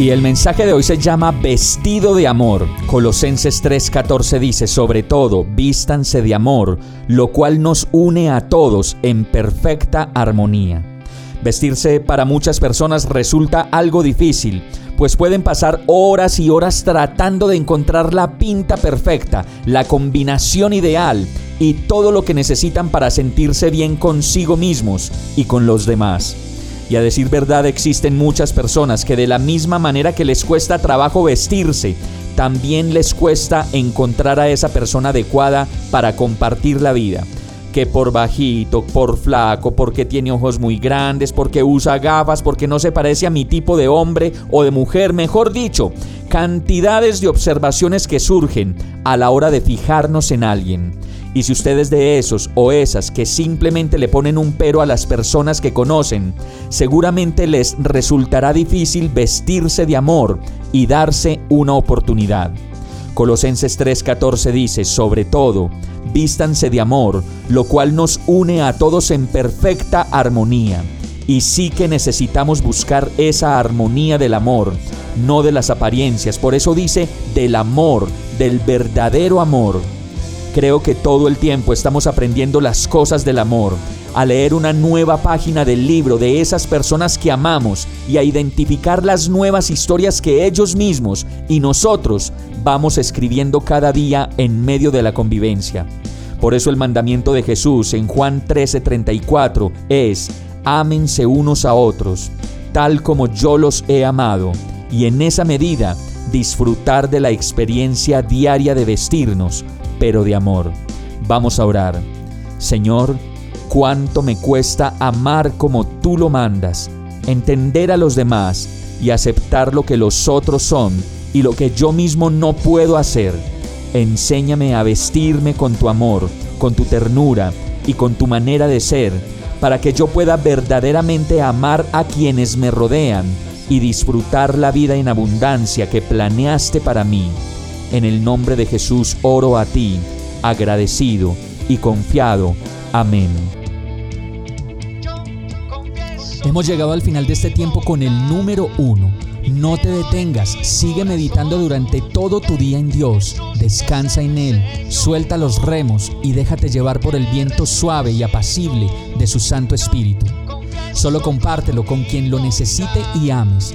Y el mensaje de hoy se llama Vestido de Amor. Colosenses 3:14 dice, sobre todo, vístanse de amor, lo cual nos une a todos en perfecta armonía. Vestirse para muchas personas resulta algo difícil, pues pueden pasar horas y horas tratando de encontrar la pinta perfecta, la combinación ideal y todo lo que necesitan para sentirse bien consigo mismos y con los demás. Y a decir verdad existen muchas personas que de la misma manera que les cuesta trabajo vestirse, también les cuesta encontrar a esa persona adecuada para compartir la vida. Que por bajito, por flaco, porque tiene ojos muy grandes, porque usa gafas, porque no se parece a mi tipo de hombre o de mujer, mejor dicho, cantidades de observaciones que surgen a la hora de fijarnos en alguien. Y si ustedes de esos o esas que simplemente le ponen un pero a las personas que conocen, seguramente les resultará difícil vestirse de amor y darse una oportunidad. Colosenses 3:14 dice, sobre todo, vístanse de amor, lo cual nos une a todos en perfecta armonía. Y sí que necesitamos buscar esa armonía del amor, no de las apariencias. Por eso dice del amor, del verdadero amor. Creo que todo el tiempo estamos aprendiendo las cosas del amor, a leer una nueva página del libro de esas personas que amamos y a identificar las nuevas historias que ellos mismos y nosotros vamos escribiendo cada día en medio de la convivencia. Por eso el mandamiento de Jesús en Juan 13:34 es, ámense unos a otros, tal como yo los he amado, y en esa medida disfrutar de la experiencia diaria de vestirnos pero de amor. Vamos a orar. Señor, cuánto me cuesta amar como tú lo mandas, entender a los demás y aceptar lo que los otros son y lo que yo mismo no puedo hacer. Enséñame a vestirme con tu amor, con tu ternura y con tu manera de ser, para que yo pueda verdaderamente amar a quienes me rodean y disfrutar la vida en abundancia que planeaste para mí. En el nombre de Jesús oro a ti, agradecido y confiado. Amén. Hemos llegado al final de este tiempo con el número uno. No te detengas, sigue meditando durante todo tu día en Dios, descansa en Él, suelta los remos y déjate llevar por el viento suave y apacible de su Santo Espíritu. Solo compártelo con quien lo necesite y ames